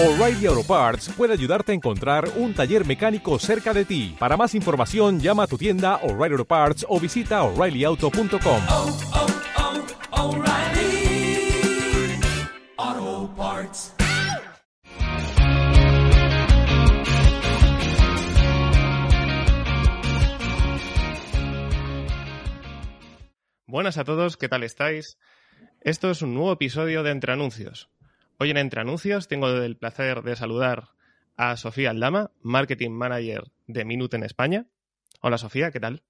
O'Reilly Auto Parts puede ayudarte a encontrar un taller mecánico cerca de ti. Para más información, llama a tu tienda O'Reilly Auto Parts o visita oreillyauto.com. oh, oh, O'Reilly Auto Parts. Buenas a todos, ¿qué tal estáis? Esto es un nuevo episodio de Entre Anuncios. Hoy en Entre Anuncios tengo el placer de saludar a Sofía Aldama, Marketing Manager de Minute en España. Hola Sofía, ¿qué tal?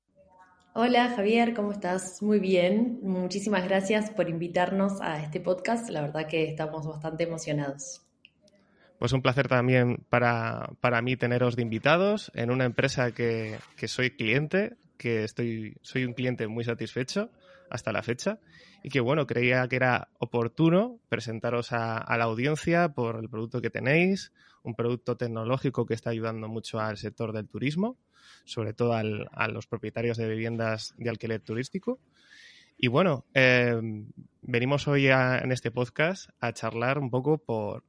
Hola Javier, ¿cómo estás? Muy bien. Muchísimas gracias por invitarnos a este podcast. La verdad que estamos bastante emocionados. Pues un placer también para, para mí teneros de invitados en una empresa que, que soy cliente, que estoy, soy un cliente muy satisfecho hasta la fecha y que bueno, creía que era oportuno presentaros a, la audiencia por el producto que tenéis, un producto tecnológico que está ayudando mucho al sector del turismo, sobre todo al, a los propietarios de viviendas de alquiler turístico. Y bueno, eh, venimos hoy en este podcast a charlar un poco por,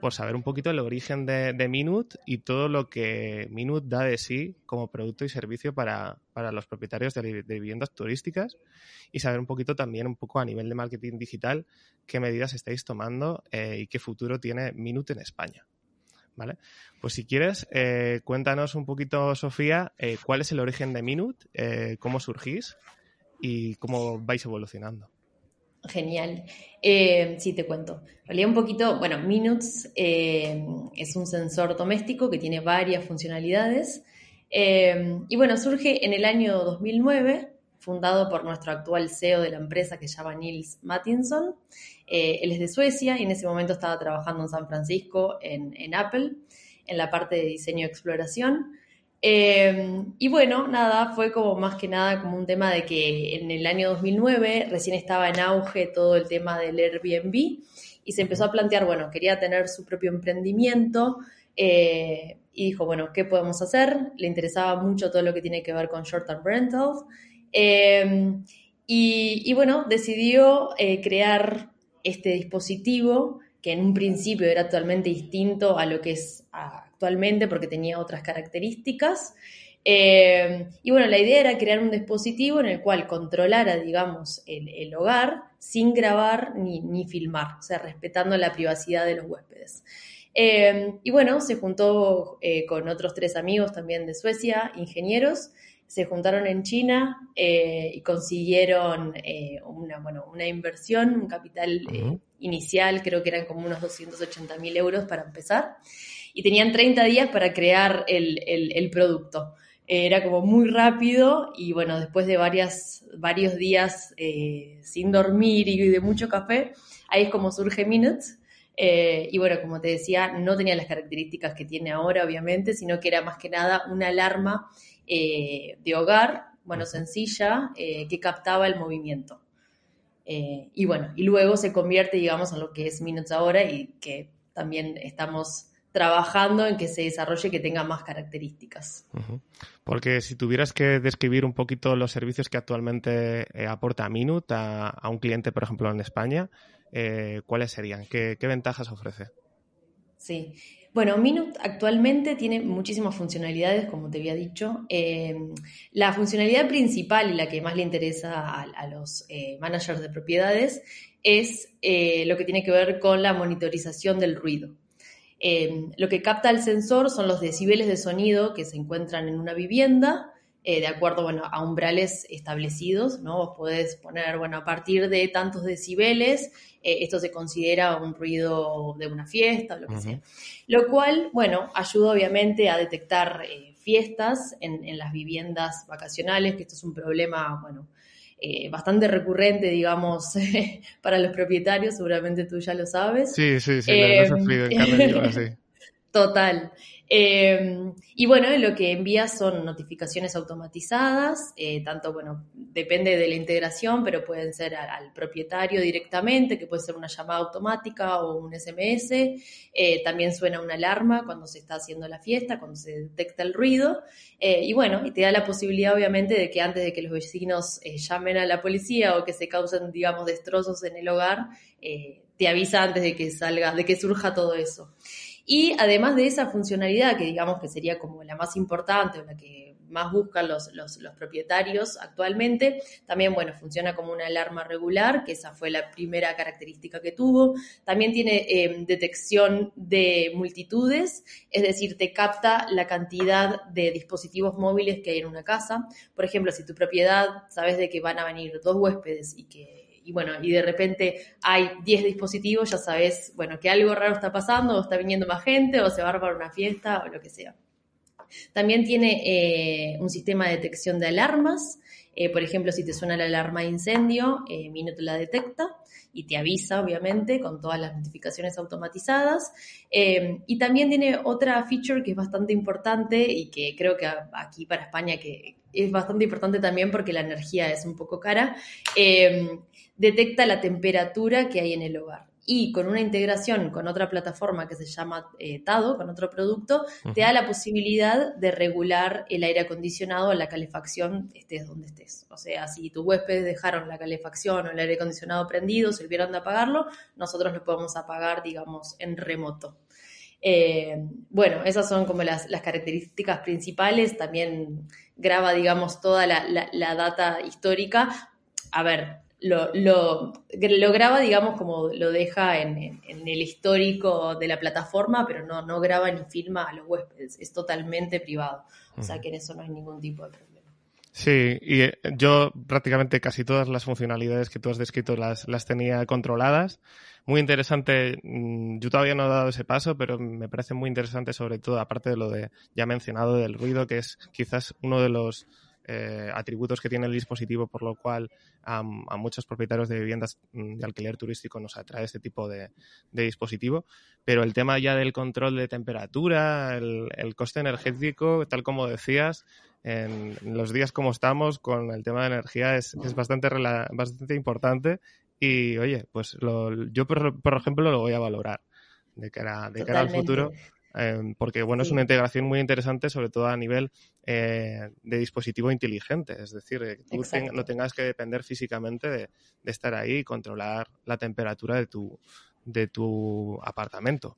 por saber un poquito el origen de, de, Minute y todo lo que Minute da de sí como producto y servicio para, para los propietarios de, viviendas turísticas y saber un poquito también un poco a nivel de marketing digital qué medidas estáis tomando eh, y qué futuro tiene Minute en España. ¿Vale? Pues si quieres, eh, cuéntanos un poquito, Sofía, eh, cuál es el origen de Minute, eh, cómo surgís y cómo vais evolucionando. Genial. Eh, sí, te cuento. En realidad un poquito, bueno, Minutes eh, es un sensor doméstico que tiene varias funcionalidades. Eh, y bueno, surge en el año 2009, fundado por nuestro actual CEO de la empresa que se llama Nils Mattinson. él es de Suecia y en ese momento estaba trabajando en San Francisco, en, en Apple, en la parte de diseño y exploración. Eh, y bueno, nada, fue como más que nada como un tema de que en el año 2009 recién estaba en auge todo el tema del Airbnb y se empezó a plantear, bueno, quería tener su propio emprendimiento eh, y dijo, bueno, ¿qué podemos hacer? Le interesaba mucho todo lo que tiene que ver con short-term rentals. Y, y, bueno, decidió eh, crear este dispositivo que en un principio era totalmente distinto a lo que es actualmente porque tenía otras características. Eh, y bueno, la idea era crear un dispositivo en el cual controlara, digamos, el, el hogar sin grabar ni, ni, filmar, o sea, respetando la privacidad de los huéspedes. Eh, y bueno, se juntó eh, con otros tres amigos también de Suecia, ingenieros, se juntaron en China eh, y consiguieron eh, una, bueno, una inversión, un capital uh -huh. eh, inicial, creo que eran como unos 280 mil euros para empezar, y tenían 30 días para crear el, el, el producto. Era como muy rápido y bueno, después de varias, varios días eh, sin dormir y de mucho café, ahí es como surge Minutes. Eh, y bueno, como te decía, no tenía las características que tiene ahora, obviamente, sino que era más que nada una alarma eh, de hogar, bueno, sencilla, eh, que captaba el movimiento. Eh, y bueno, y luego se convierte, digamos, en lo que es Minutes ahora y que también estamos trabajando en que se desarrolle que tenga más características. Porque si tuvieras que describir un poquito los servicios que actualmente eh, aporta Minute a, a, un cliente, por ejemplo, en España, eh, ¿cuáles serían? ¿Qué, ¿Qué, ventajas ofrece? Sí, bueno, Minute actualmente tiene muchísimas funcionalidades, como te había dicho. Eh, la funcionalidad principal y la que más le interesa a, a los managers de propiedades es lo que tiene que ver con la monitorización del ruido. Eh, lo que capta el sensor son los decibeles de sonido que se encuentran en una vivienda, eh, de acuerdo bueno, a umbrales establecidos, ¿no? Vos podés poner, bueno, a partir de tantos decibeles, eh, esto se considera un ruido de una fiesta o lo que uh -huh. sea. Lo cual, bueno, ayuda obviamente a detectar eh, fiestas en, en, las viviendas vacacionales, que esto es un problema, bueno, eh, bastante recurrente, digamos, para los propietarios, seguramente tú ya lo sabes. Sí, sí, sí, lo he sufrido en carne viva, sí. Total. Eh, y bueno, lo que envía son notificaciones automatizadas, eh, tanto, bueno, depende de la integración, pero pueden ser al, propietario directamente, que puede ser una llamada automática o un SMS. Eh, también suena una alarma cuando se está haciendo la fiesta, cuando se detecta el ruido. Eh, y bueno, y te da la posibilidad, obviamente, de que antes de que los vecinos llamen a la policía o que se causen, digamos, destrozos en el hogar, te avisa antes de que salga, de que surja todo eso. Y además de esa funcionalidad, que digamos que sería como la más importante o la que más buscan los, los, propietarios actualmente. También, bueno, funciona como una alarma regular, que esa fue la primera característica que tuvo. También tiene em, detección de multitudes, es decir, te capta la cantidad de dispositivos móviles que hay en una casa. Por ejemplo, si tu propiedad sabes de que van a venir dos huéspedes y que y bueno, y de repente hay 10 dispositivos, ya sabes, bueno, que algo raro está pasando, o está viniendo más gente, o se va a armar una fiesta, o lo que sea. También tiene eh, un sistema de detección de alarmas. Eh, por ejemplo, si te suena la alarma de incendio, eh, Minut la detecta y te avisa, obviamente, con todas las notificaciones automatizadas. Eh, y también tiene otra feature que es bastante importante y que creo que aquí para España que es bastante importante también porque la energía es un poco cara, detecta la temperatura que hay en el hogar y con una integración con otra plataforma que se llama eh, Tado, con otro producto, te da la posibilidad de regular el aire acondicionado o la calefacción estés donde estés. O sea, si tus huéspedes dejaron la calefacción o el aire acondicionado prendido, se olvidaron de apagarlo, nosotros lo podemos apagar, digamos, en remoto. Eh, bueno, esas son como las, características principales. También graba, digamos, toda la, la data histórica. A ver, lo, lo, lo, graba, digamos, como lo deja en, en, el histórico de la plataforma, pero no, no graba ni filma a los huéspedes, es totalmente privado. O sea que en eso no hay ningún tipo de problema. Sí, y eh, yo prácticamente casi todas las funcionalidades que tú has descrito las, las tenía controladas. Muy interesante, mm, yo todavía no he dado ese paso, pero me parece muy interesante sobre todo, aparte de lo de ya mencionado del ruido, que es quizás uno de los eh, atributos que tiene el dispositivo, por lo cual a, muchos propietarios de viviendas mm, de alquiler turístico nos atrae este tipo de, dispositivo. Pero el tema ya del control de temperatura, el, coste energético, tal como decías, en los días como estamos con el tema de energía es, bastante, bastante importante. Y oye, pues yo por, ejemplo lo voy a valorar de cara, de cara al futuro Em, porque bueno, es una integración muy interesante, sobre todo a nivel eh, de dispositivo inteligente, es decir, que tú no tengas que depender físicamente de, estar ahí y controlar la temperatura de tu, de tu apartamento.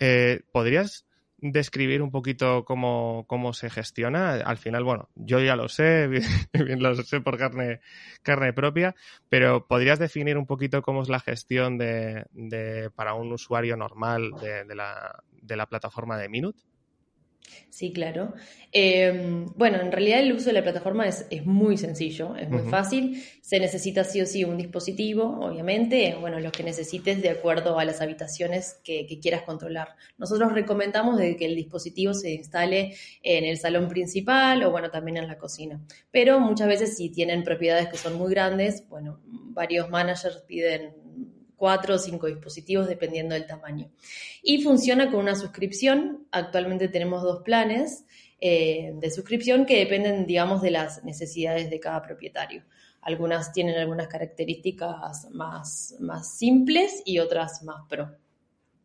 Eh, ¿Podrías describir un poquito cómo, cómo, se gestiona. Al final, bueno, yo ya lo sé, bien, lo sé por carne, carne propia, pero ¿podrías definir un poquito cómo es la gestión de, de para un usuario normal de, la, de la plataforma de Minute? Sí, claro. Em, bueno, en realidad el uso de la plataforma es, muy sencillo, es muy fácil. Se necesita sí o sí un dispositivo, obviamente, bueno, lo que necesites de acuerdo a las habitaciones que, quieras controlar. Nosotros recomendamos de que el dispositivo se instale en el salón principal o, bueno, también en la cocina. Pero muchas veces si tienen propiedades que son muy grandes, bueno, varios managers piden cuatro o cinco dispositivos dependiendo del tamaño. Y funciona con una suscripción. Actualmente tenemos dos planes eh, de suscripción que dependen, digamos, de las necesidades de cada propietario. Algunas tienen algunas características más, más simples y otras más pro.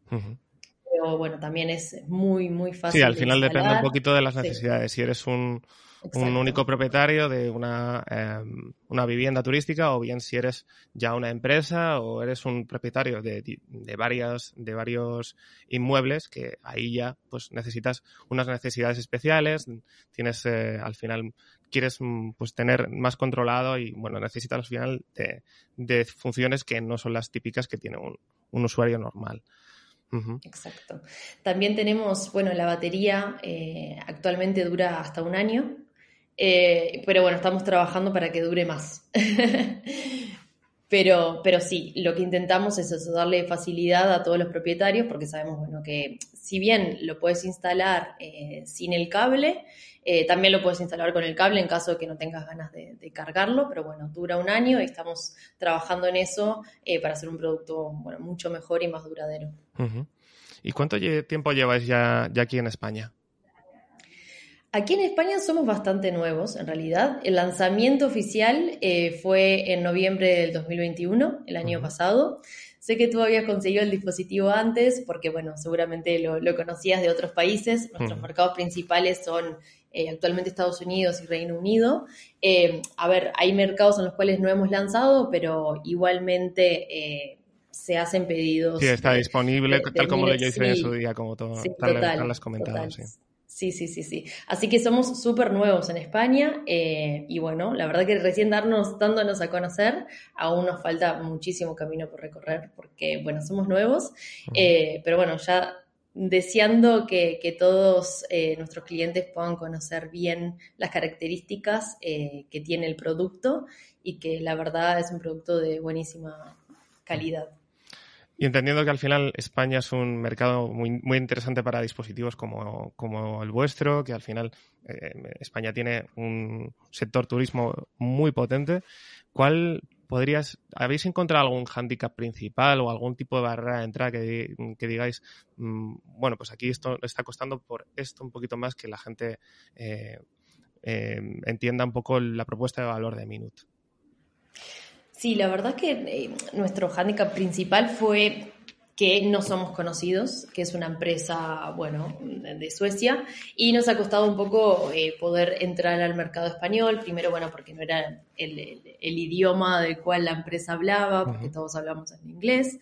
Pero bueno, también es muy, muy fácil. Sí, al final depende un poquito de las necesidades. Si eres un, un único propietario de una, em, una, vivienda turística o bien si eres ya una empresa o eres un propietario de, de, varias, de varios inmuebles que ahí ya pues necesitas unas necesidades especiales, tienes eh, al final quieres mm, pues tener más controlado y bueno necesitas al final de, de funciones que no son las típicas que tiene un, un usuario normal. Exacto. También tenemos, bueno, la batería eh, actualmente dura hasta un año, eh, pero bueno, estamos trabajando para que dure más. pero, pero sí, lo que intentamos es eso, darle facilidad a todos los propietarios, porque sabemos, bueno, que si bien lo puedes instalar eh, sin el cable, eh, también lo puedes instalar con el cable en caso de que no tengas ganas de, cargarlo, pero bueno, dura un año y estamos trabajando en eso para hacer un producto bueno, mucho mejor y más duradero. ¿Y cuánto tiempo lleváis ya, ya aquí en España? Aquí en España somos bastante nuevos, en realidad. El lanzamiento oficial eh, fue en noviembre del 2021, el año pasado. Sé que tú habías conseguido el dispositivo antes, porque, bueno, seguramente lo, conocías de otros países. Nuestros mercados principales son eh, actualmente Estados Unidos y Reino Unido. Eh, a ver, hay mercados en los cuales no hemos lanzado, pero igualmente se hacen pedidos. Sí, está de- disponible, de- de tal como lo yo hice en su día, como todo, Sí, tal, total, tal has comentado. total. sí. Sí, sí, sí, sí. Así que somos súper nuevos en España eh, y bueno, la verdad que recién darnos, dándonos a conocer, aún nos falta muchísimo camino por recorrer porque, bueno, somos nuevos, eh, pero bueno, ya deseando que, que todos eh, nuestros clientes puedan conocer bien las características eh, que tiene el producto y que la verdad es un producto de buenísima calidad. Y entendiendo que al final España es un mercado muy, muy interesante para dispositivos como, el vuestro, que al final eh, España tiene un sector turismo muy potente, ¿cuál podrías, habéis encontrado algún hándicap principal o algún tipo de barrera de entrada que, di- que digáis, mm, bueno, pues aquí esto está costando por esto un poquito más que la gente eh, eh, entienda un poco la propuesta de valor de Minute? Sí, la verdad que eh, nuestro hándicap principal fue que no somos conocidos, que es una empresa, bueno, de Suecia, y nos ha costado un poco eh, poder entrar al mercado español, primero, bueno, porque no era el, el- el idioma del cual la empresa hablaba, porque todos hablamos en inglés.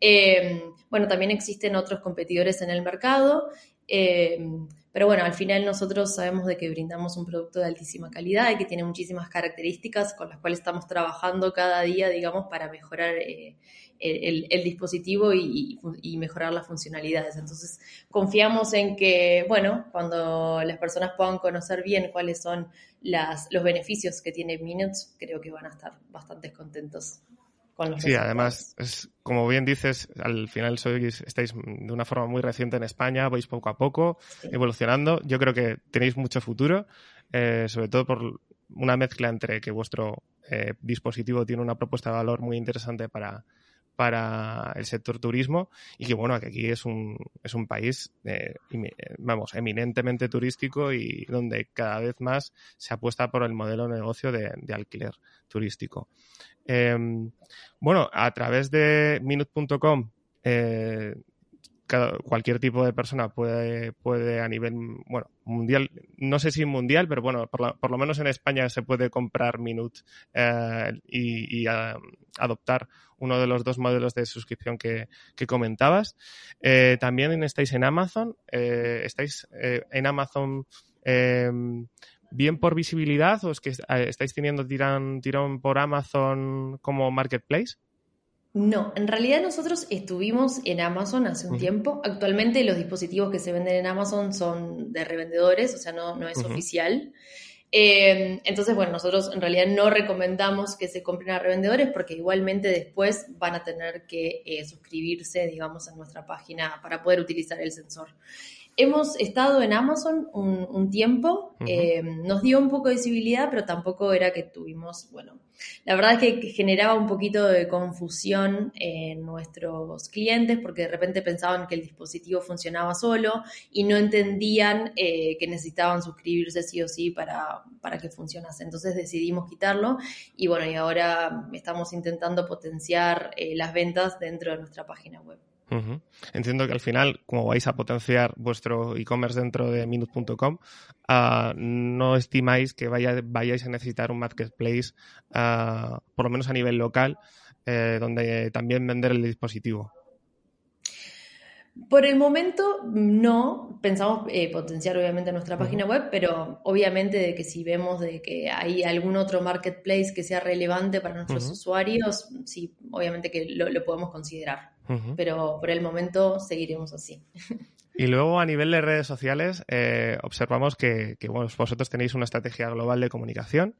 Eh, bueno, también existen otros competidores en el mercado, eh, pero bueno, al final nosotros sabemos de que brindamos un producto de altísima calidad y que tiene muchísimas características con las cuales estamos trabajando cada día, digamos, para mejorar eh, el, dispositivo y, y mejorar las funcionalidades. Entonces, confiamos en que, bueno, cuando las personas puedan conocer bien cuáles son las, los beneficios que tiene Minutes, creo que van a estar bastante contentos con los Sí, resultados. además, es, como bien dices, al final sois, estáis de una forma muy reciente en España, vais poco a poco Sí. evolucionando. Yo creo que tenéis mucho futuro, eh, sobre todo por una mezcla entre que vuestro eh, dispositivo tiene una propuesta de valor muy interesante para, para el sector turismo y que bueno, aquí es un, es un país, eh, eh, vamos, eminentemente turístico y donde cada vez más se apuesta por el modelo de negocio de, alquiler turístico. Eh, bueno, a través de minute.com, eh, cualquier tipo de persona puede, puede a nivel, bueno, mundial, no sé si mundial, pero bueno, por, la- por lo menos en España se puede comprar Minute eh, y, ah, adoptar uno de los dos modelos de suscripción que, que comentabas. Eh, también estáis en Amazon, eh, estáis en Amazon eh, bien por visibilidad o es que estáis teniendo tirón, tirón por Amazon como marketplace. No, en realidad nosotros estuvimos en Amazon hace un tiempo. Actualmente los dispositivos que se venden en Amazon son de revendedores, o sea, no, no es oficial. Eh, entonces, bueno, nosotros en realidad no recomendamos que se compren a revendedores porque igualmente después van a tener que eh, suscribirse, digamos, a nuestra página para poder utilizar el sensor. Hemos estado en Amazon un, un tiempo, eh, nos dio un poco de visibilidad, pero tampoco era que tuvimos, bueno, la verdad es que que generaba un poquito de confusión en nuestros clientes porque de repente pensaban que el dispositivo funcionaba solo y no entendían eh, que necesitaban suscribirse sí o sí para, para que funcionase. Entonces decidimos quitarlo y bueno, y ahora estamos intentando potenciar eh, las ventas dentro de nuestra página web. Entiendo que al final, como vais a potenciar vuestro e-commerce dentro de minute.com, ah, no estimáis que vaya- vayáis a necesitar un marketplace, ah, por lo menos a nivel local, eh, donde también vender el dispositivo. Por el momento no, pensamos eh, potenciar obviamente nuestra página web, pero obviamente de que si vemos de que hay algún otro marketplace que sea relevante para nuestros usuarios, sí, obviamente que lo, lo podemos considerar, Pero por el momento seguiremos así. Y luego a nivel de redes sociales eh, observamos que, que, bueno, vosotros tenéis una estrategia global de comunicación,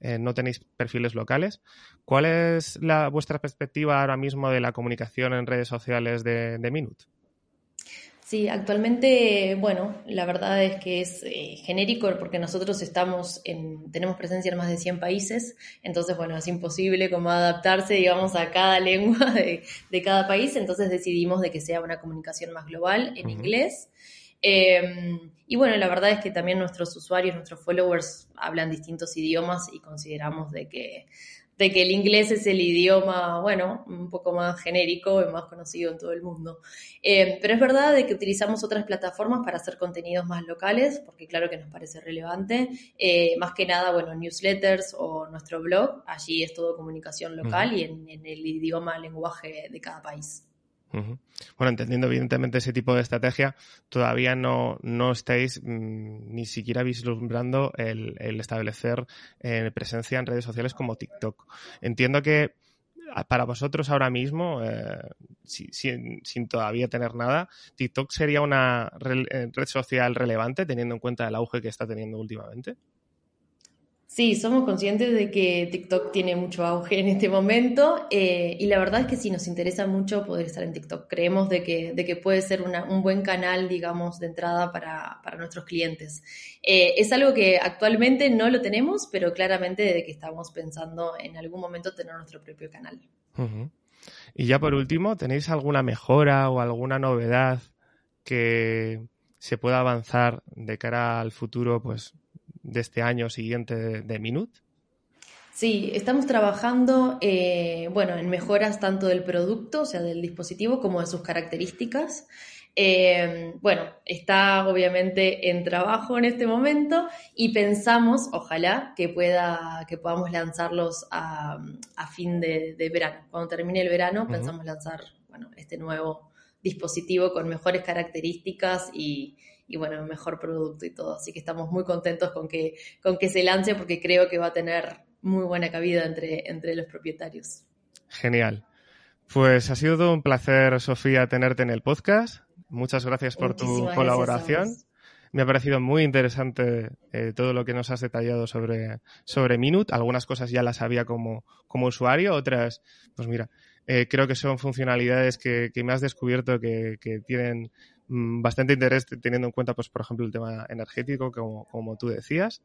eh, no tenéis perfiles locales. ¿Cuál es la, vuestra perspectiva ahora mismo de la comunicación en redes sociales de, de Minute? Sí, actualmente, bueno, la verdad es que es eh, genérico porque nosotros estamos en, tenemos presencia en más de 100 países, entonces, bueno, es imposible como adaptarse, digamos, a cada lengua de, de cada país, entonces decidimos de que sea una comunicación más global en inglés. Eh, y bueno, la verdad es que también nuestros usuarios, nuestros followers hablan distintos idiomas y consideramos de que de que el inglés es el idioma, bueno, un poco más genérico y más conocido en todo el mundo. Eh, pero es verdad de que utilizamos otras plataformas para hacer contenidos más locales, porque claro que nos parece relevante. Eh, más que nada, bueno, newsletters o nuestro blog, allí es todo comunicación local y en, en el idioma, lenguaje de cada país. Bueno, entendiendo evidentemente ese tipo de estrategia, todavía no, no estáis mm, ni siquiera vislumbrando el, establecer eh, presencia en redes sociales como TikTok. Entiendo que para vosotros ahora mismo, eh, sin, todavía tener nada, TikTok sería una eh, red social relevante teniendo en cuenta el auge que está teniendo últimamente. Sí, somos conscientes de que TikTok tiene mucho auge en este momento eh, y la verdad es que sí nos interesa mucho poder estar en TikTok. Creemos de que, de que puede ser un buen canal, digamos, de entrada para, nuestros clientes. Eh, es algo que actualmente no lo tenemos, pero claramente de que estamos pensando en algún momento tener nuestro propio canal. Y ya por último, ¿tenéis alguna mejora o alguna novedad que se pueda avanzar de cara al futuro, pues de este año siguiente de, Minut? Sí, estamos trabajando, eh, bueno, en mejoras tanto del producto, o sea, del dispositivo, como de sus características. Eh, bueno, está obviamente en trabajo en este momento y pensamos, ojalá, que, pueda, que podamos lanzarlos a, fin de, verano. Cuando termine el verano, pensamos lanzar bueno, este nuevo dispositivo con mejores características y, y bueno, mejor producto y todo. Así que estamos muy contentos con que, con que se lance porque creo que va a tener muy buena cabida entre, entre los propietarios. Genial. Pues ha sido todo un placer, Sofía, tenerte en el podcast. Muchas gracias por tu colaboración. Me ha parecido muy interesante eh, todo lo que nos has detallado sobre, sobre Minute. Algunas cosas ya las sabía como, como usuario, otras, pues mira, eh, creo que son funcionalidades que, que me has descubierto que, que tienen bastante interés teniendo en cuenta, pues, por ejemplo, el tema energético, como, como tú decías.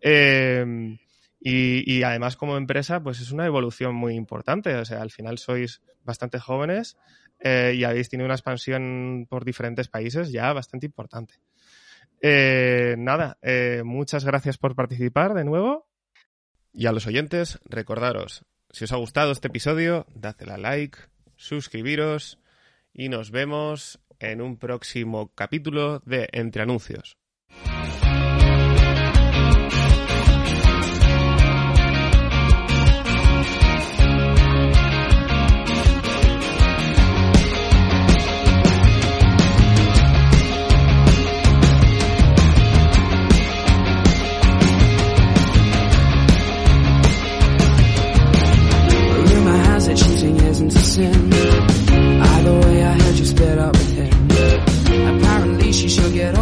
Em, y, además, como empresa, pues es una evolución muy importante. O sea, al final sois bastante jóvenes eh, y habéis tenido una expansión por diferentes países ya bastante importante. Eh, nada, eh, muchas gracias por participar de nuevo. Y a los oyentes, recordaros, si os ha gustado este episodio, dadle a like, suscribiros y nos vemos en un próximo capítulo de Entre Anuncios.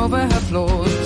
over her floors.